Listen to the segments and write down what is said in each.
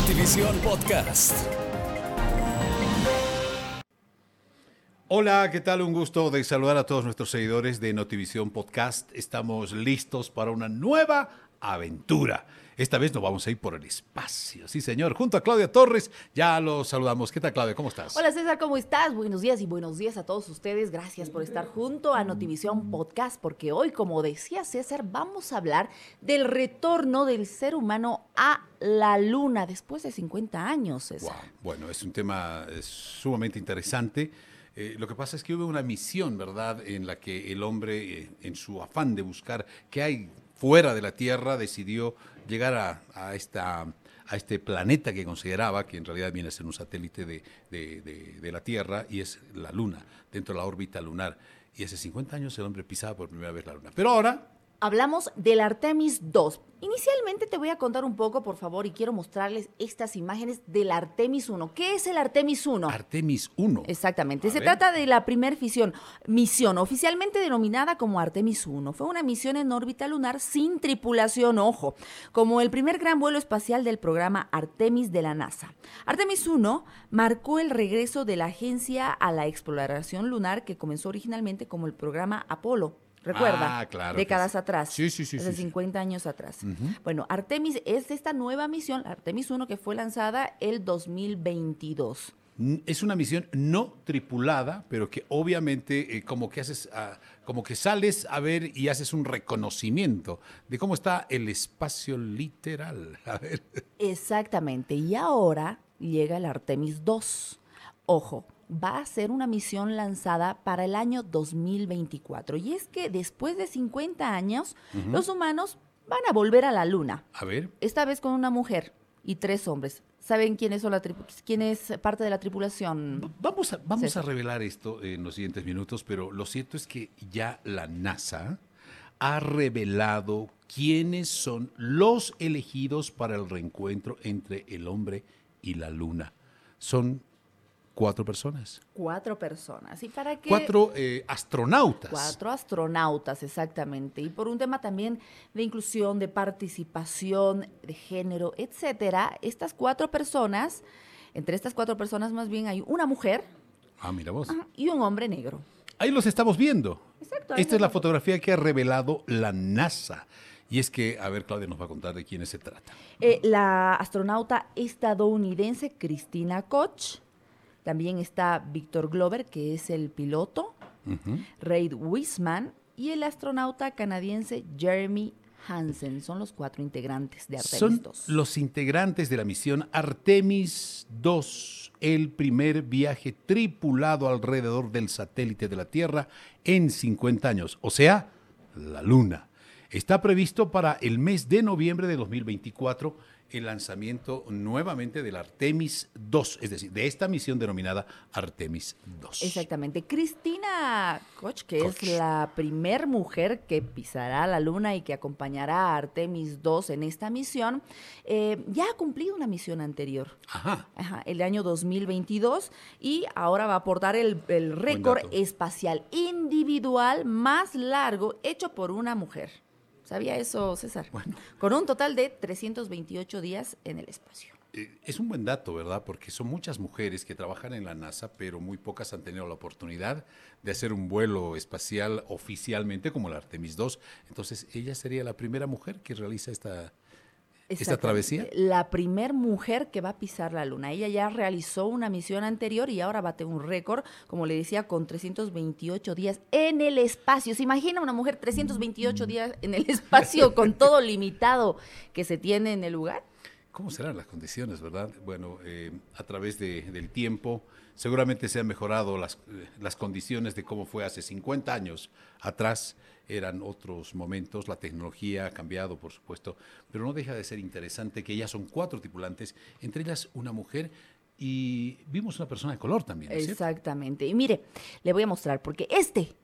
Notivisión Podcast. Hola, ¿qué tal? Un gusto de saludar a todos nuestros seguidores de Notivisión Podcast. Estamos listos para una nueva aventura. Esta vez nos vamos a ir por el espacio. Sí, señor. Junto a Claudia Torres, ya lo saludamos. ¿Qué tal, Claudia? ¿Cómo estás? Hola, César, ¿cómo estás? Buenos días y buenos días a todos ustedes. Gracias por estar junto a Notivisión Podcast, porque hoy, como decía César, vamos a hablar del retorno del ser humano a la luna después de 50 años, César. Wow. Bueno, es un tema sumamente interesante. Eh, lo que pasa es que hubo una misión, ¿verdad?, en la que el hombre, eh, en su afán de buscar qué hay fuera de la Tierra, decidió llegar a, esta a este planeta que consideraba que en realidad viene a ser un satélite de, de, de, de, la Tierra y es la Luna, dentro de la órbita lunar. Y hace 50 años el hombre pisaba por primera vez la Luna. Pero ahora hablamos del Artemis II. Inicialmente te voy a contar un poco, por favor, y quiero mostrarles estas imágenes del Artemis 1. ¿Qué es el Artemis 1? Artemis 1. Exactamente. A Se ver. trata de la primer misión, misión oficialmente denominada como Artemis 1. Fue una misión en órbita lunar sin tripulación, ojo, como el primer gran vuelo espacial del programa Artemis de la NASA. Artemis 1 marcó el regreso de la agencia a la exploración lunar que comenzó originalmente como el programa Apolo. Recuerda, ah, claro décadas sí. atrás, sí, sí, sí, hace sí, 50 años atrás. Uh -huh. Bueno, Artemis es esta nueva misión, Artemis 1, que fue lanzada el 2022. Es una misión no tripulada, pero que obviamente eh, como que haces, uh, como que sales a ver y haces un reconocimiento de cómo está el espacio literal. A ver. Exactamente. Y ahora llega el Artemis 2. Ojo, va a ser una misión lanzada para el año 2024. Y es que después de 50 años, uh -huh. los humanos van a volver a la Luna. A ver. Esta vez con una mujer y tres hombres. ¿Saben quiénes son la quién es parte de la tripulación? Vamos, a, vamos a revelar esto en los siguientes minutos, pero lo cierto es que ya la NASA ha revelado quiénes son los elegidos para el reencuentro entre el hombre y la Luna. Son cuatro personas. Cuatro personas. ¿Y para qué? Cuatro eh, astronautas. Cuatro astronautas, exactamente. Y por un tema también de inclusión, de participación, de género, etcétera, estas cuatro personas, entre estas cuatro personas más bien hay una mujer. Ah, mira vos. Y un hombre negro. Ahí los estamos viendo. Exacto. Esta es la fotografía que ha revelado la NASA. Y es que, a ver, Claudia nos va a contar de quiénes se trata. Eh, la astronauta estadounidense Cristina Koch, también está Víctor Glover, que es el piloto, uh -huh. Reid Wiseman y el astronauta canadiense Jeremy Hansen. Son los cuatro integrantes de Artemis Son 2. los integrantes de la misión Artemis 2, el primer viaje tripulado alrededor del satélite de la Tierra en 50 años, o sea, la Luna. Está previsto para el mes de noviembre de 2024 el lanzamiento nuevamente del Artemis 2, es decir, de esta misión denominada Artemis 2. Exactamente. Cristina Koch, que Koch. es la primer mujer que pisará la luna y que acompañará a Artemis 2 en esta misión, eh, ya ha cumplido una misión anterior. Ajá. Ajá. El año 2022 y ahora va a aportar el, el récord espacial individual más largo hecho por una mujer. ¿Sabía eso, César? Bueno. Con un total de 328 días en el espacio. Eh, es un buen dato, ¿verdad? Porque son muchas mujeres que trabajan en la NASA, pero muy pocas han tenido la oportunidad de hacer un vuelo espacial oficialmente como el Artemis 2. Entonces, ella sería la primera mujer que realiza esta, esta travesía. La primer mujer que va a pisar la luna. Ella ya realizó una misión anterior y ahora bate un récord, como le decía, con 328 días en el espacio. ¿Se imagina una mujer 328 días en el espacio con todo limitado que se tiene en el lugar? ¿Cómo serán las condiciones, verdad? Bueno, eh, a través de, del tiempo seguramente se han mejorado las, las condiciones de cómo fue hace 50 años atrás eran otros momentos, la tecnología ha cambiado, por supuesto, pero no deja de ser interesante que ya son cuatro tripulantes, entre ellas una mujer y vimos una persona de color también. ¿es Exactamente. Y mire, le voy a mostrar, porque este,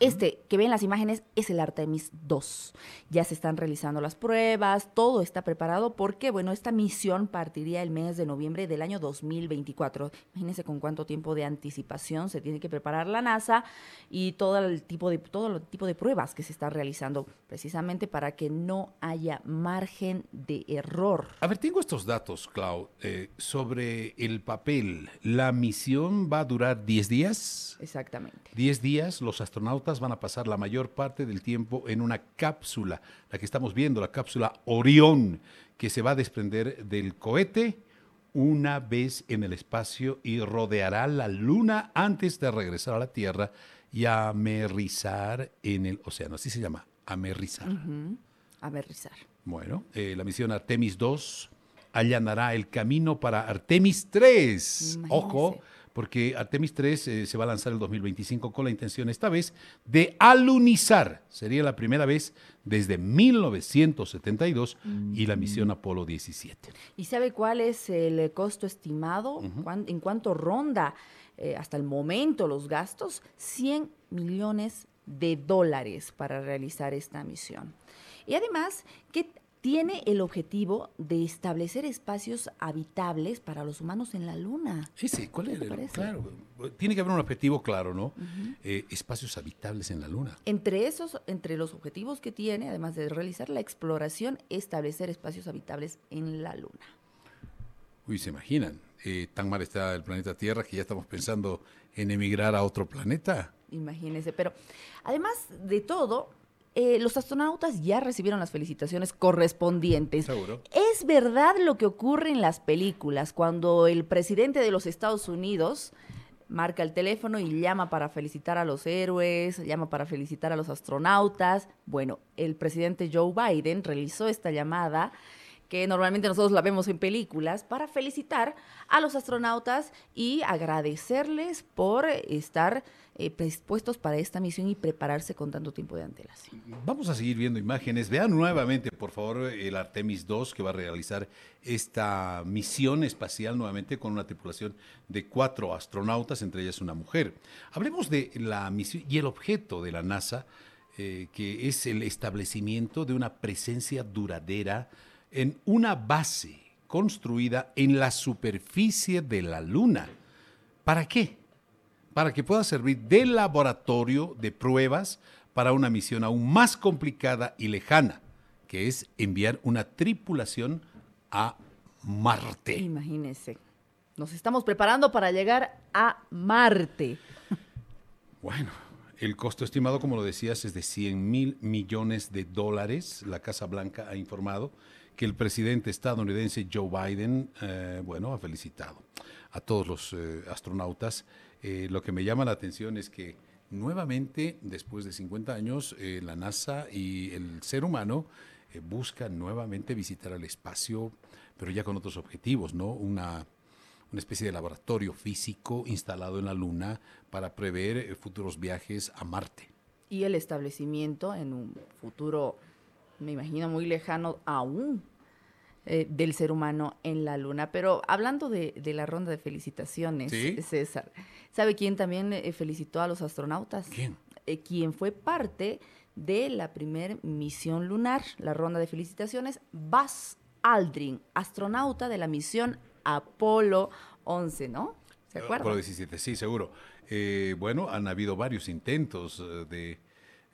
Este que ven las imágenes es el Artemis 2. Ya se están realizando las pruebas, todo está preparado porque, bueno, esta misión partiría el mes de noviembre del año 2024. Imagínense con cuánto tiempo de anticipación se tiene que preparar la NASA y todo el tipo de, todo el tipo de pruebas que se está realizando precisamente para que no haya margen de error. A ver, tengo estos datos, Clau, eh, sobre el papel. La misión va a durar 10 días. Exactamente. 10 días, los astronautas van a pasar la mayor parte del tiempo en una cápsula, la que estamos viendo, la cápsula Orión, que se va a desprender del cohete una vez en el espacio y rodeará la Luna antes de regresar a la Tierra y amerrizar en el océano. Así se llama, amerrizar. Amerrizar. Bueno, eh, la misión Artemis 2 allanará el camino para Artemis 3. Ojo, porque Artemis 3 eh, se va a lanzar el 2025 con la intención esta vez de alunizar. Sería la primera vez desde 1972 y la misión Apolo 17. ¿Y sabe cuál es el costo estimado? ¿En cuánto ronda eh, hasta el momento los gastos? 100 millones de dólares para realizar esta misión. Y además, ¿qué tiene el objetivo de establecer espacios habitables para los humanos en la Luna. Sí, ¿cuál es? Claro, tiene que haber un objetivo claro, ¿no? Eh, espacios habitables en la Luna. Entre esos, entre los objetivos que tiene, además de realizar la exploración, establecer espacios habitables en la Luna. Uy, se imaginan, eh, tan mal está el planeta Tierra que ya estamos pensando en emigrar a otro planeta. Imagínense, pero además de todo, eh, los astronautas ya recibieron las felicitaciones correspondientes. Seguro. Es verdad lo que ocurre en las películas, cuando el presidente de los Estados Unidos marca el teléfono y llama para felicitar a los héroes, llama para felicitar a los astronautas. Bueno, el presidente Joe Biden realizó esta llamada que normalmente nosotros la vemos en películas, para felicitar a los astronautas y agradecerles por estar eh, predispuestos para esta misión y prepararse con tanto tiempo de antelación. Vamos a seguir viendo imágenes. Vean nuevamente, por favor, el Artemis 2 que va a realizar esta misión espacial nuevamente con una tripulación de cuatro astronautas, entre ellas una mujer. Hablemos de la misión y el objeto de la NASA, eh, que es el establecimiento de una presencia duradera en una base construida en la superficie de la Luna. ¿Para qué? Para que pueda servir de laboratorio de pruebas para una misión aún más complicada y lejana, que es enviar una tripulación a Marte. Imagínese, nos estamos preparando para llegar a Marte. Bueno, el costo estimado, como lo decías, es de 100 mil millones de dólares. La Casa Blanca ha informado que el presidente estadounidense Joe Biden, eh, bueno, ha felicitado a todos los eh, astronautas. Eh, lo que me llama la atención es que nuevamente, después de 50 años, la NASA y el ser humano buscan nuevamente visitar el espacio, pero ya con otros objetivos, ¿no? Una, una especie de laboratorio físico instalado en la Luna para prever futuros viajes a Marte. Y el establecimiento en un futuro me imagino muy lejano aún eh, del ser humano en la luna. Pero hablando de, la ronda de felicitaciones, César, ¿sabe quién también eh, felicitó a los astronautas? ¿Quién? Eh, quien fue parte de la primer misión lunar, la ronda de felicitaciones, Buzz Aldrin, astronauta de la misión Apolo 11, ¿no? ¿Se acuerdan? Apolo 17, sí, seguro. bueno, han habido varios intentos de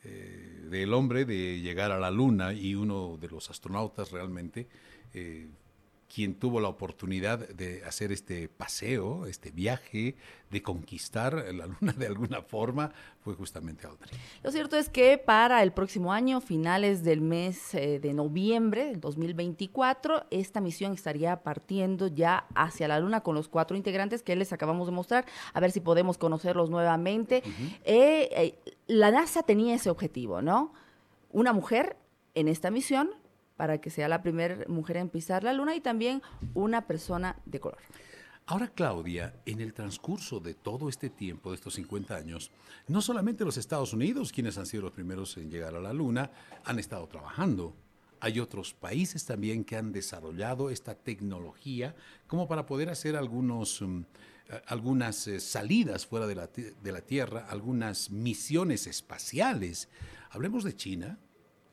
eh, del hombre de llegar a la luna y uno de los astronautas realmente, eh, quien tuvo la oportunidad de hacer este paseo, este viaje, de conquistar la luna de alguna forma, fue justamente Aldrin. Lo cierto es que para el próximo año, finales del mes eh, de noviembre del 2024, esta misión estaría partiendo ya hacia la luna con los cuatro integrantes que les acabamos de mostrar, a ver si podemos conocerlos nuevamente la NASA tenía ese objetivo, ¿no? Una mujer en esta misión para que sea la primera mujer en pisar la luna y también una persona de color. Ahora, Claudia, en el transcurso de todo este tiempo, de estos 50 años, no solamente los Estados Unidos, quienes han sido los primeros en llegar a la Luna, han estado trabajando. Hay otros países también que han desarrollado esta tecnología como para poder hacer algunos mm, algunas eh, salidas fuera de la, de la Tierra, algunas misiones espaciales. Hablemos de China,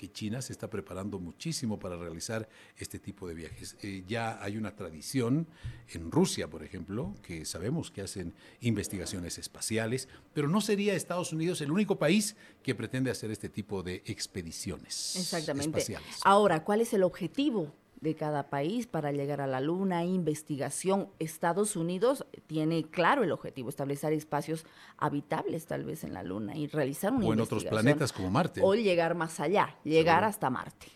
que China se está preparando muchísimo para realizar este tipo de viajes. Eh, ya hay una tradición en Rusia, por ejemplo, que sabemos que hacen investigaciones espaciales, pero no sería Estados Unidos el único país que pretende hacer este tipo de expediciones Exactamente. espaciales. Ahora, ¿cuál es el objetivo de cada país para llegar a la Luna, investigación. Estados Unidos tiene claro el objetivo, establecer espacios habitables tal vez en la Luna y realizar una O en otros planetas como Marte. O llegar más allá, llegar hasta Marte.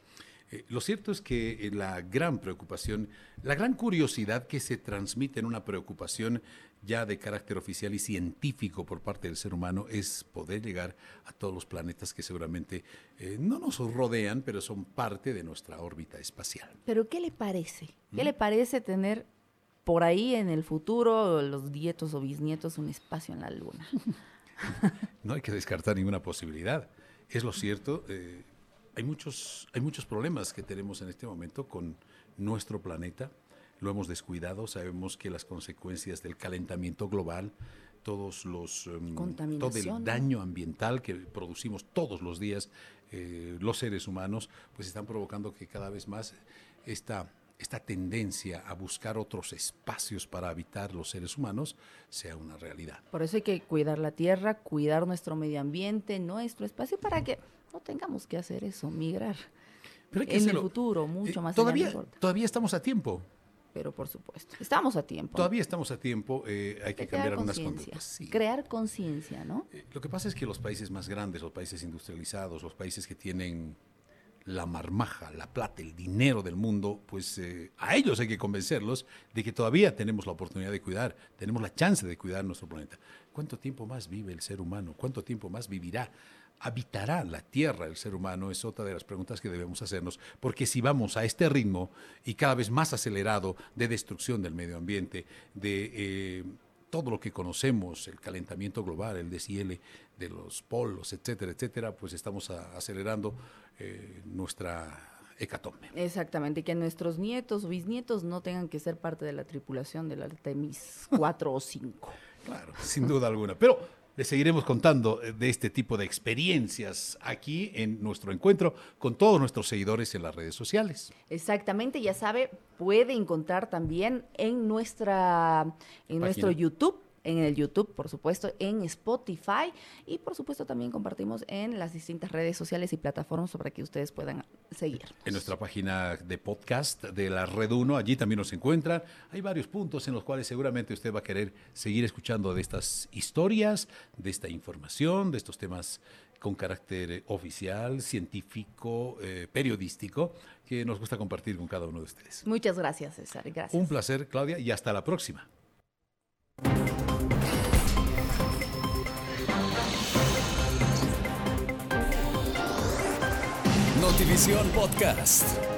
Eh, lo cierto es que eh, la gran preocupación, la gran curiosidad que se transmite en una preocupación ya de carácter oficial y científico por parte del ser humano es poder llegar a todos los planetas que seguramente eh, no nos rodean, pero son parte de nuestra órbita espacial. Pero ¿qué le parece? ¿Qué le parece tener por ahí en el futuro, los nietos o bisnietos, un espacio en la Luna? no hay que descartar ninguna posibilidad. Es lo cierto hay muchos, hay muchos problemas que tenemos en este momento con nuestro planeta. Lo hemos descuidado, sabemos que las consecuencias del calentamiento global, todos los, em, todo el daño ambiental que producimos todos los días eh, los seres humanos, pues están provocando que cada vez más esta, esta tendencia a buscar otros espacios para habitar los seres humanos sea una realidad. Por eso hay que cuidar la tierra, cuidar nuestro medio ambiente, nuestro espacio, para que no tengamos que hacer eso, migrar. en el futuro, mucho eh, más todavía, todavía estamos a tiempo. Pero por supuesto, estamos a tiempo. Todavía estamos a tiempo, eh, hay que cambiar algunas conductas. Crear conciencia, ¿no? Eh, lo que pasa es que los países más grandes, los países industrializados, los países que tienen la marmaja, la plata, el dinero del mundo, pues a ellos hay que convencerlos de que todavía tenemos la oportunidad de cuidar, tenemos la chance de cuidar nuestro planeta. ¿Cuánto tiempo más vive el ser humano? ¿Cuánto tiempo más vivirá? Habitará la Tierra el ser humano? Es otra de las preguntas que debemos hacernos, porque si vamos a este ritmo y cada vez más acelerado de destrucción del medio ambiente, de eh, todo lo que conocemos, el calentamiento global, el deshiele de los polos, etcétera, etcétera, pues estamos acelerando eh, nuestra hecatombe. Exactamente, que nuestros nietos o bisnietos no tengan que ser parte de la tripulación del Artemis 4 o 5. Claro, sin duda alguna. Pero les seguiremos contando eh, de este tipo de experiencias aquí en nuestro encuentro con todos nuestros seguidores en las redes sociales. Exactamente, ya sabe, puede encontrar también en nuestra en nuestro YouTube en el YouTube, por supuesto, en Spotify y por supuesto también compartimos en las distintas redes sociales y plataformas para que ustedes puedan seguir. En nuestra página de podcast de la Red 1, allí también nos encuentran. Hay varios puntos en los cuales seguramente usted va a querer seguir escuchando de estas historias, de esta información, de estos temas con carácter oficial, científico, eh, periodístico, que nos gusta compartir con cada uno de ustedes. Muchas gracias, César. Gracias. Un placer, Claudia, y hasta la próxima. Notivisión Podcast.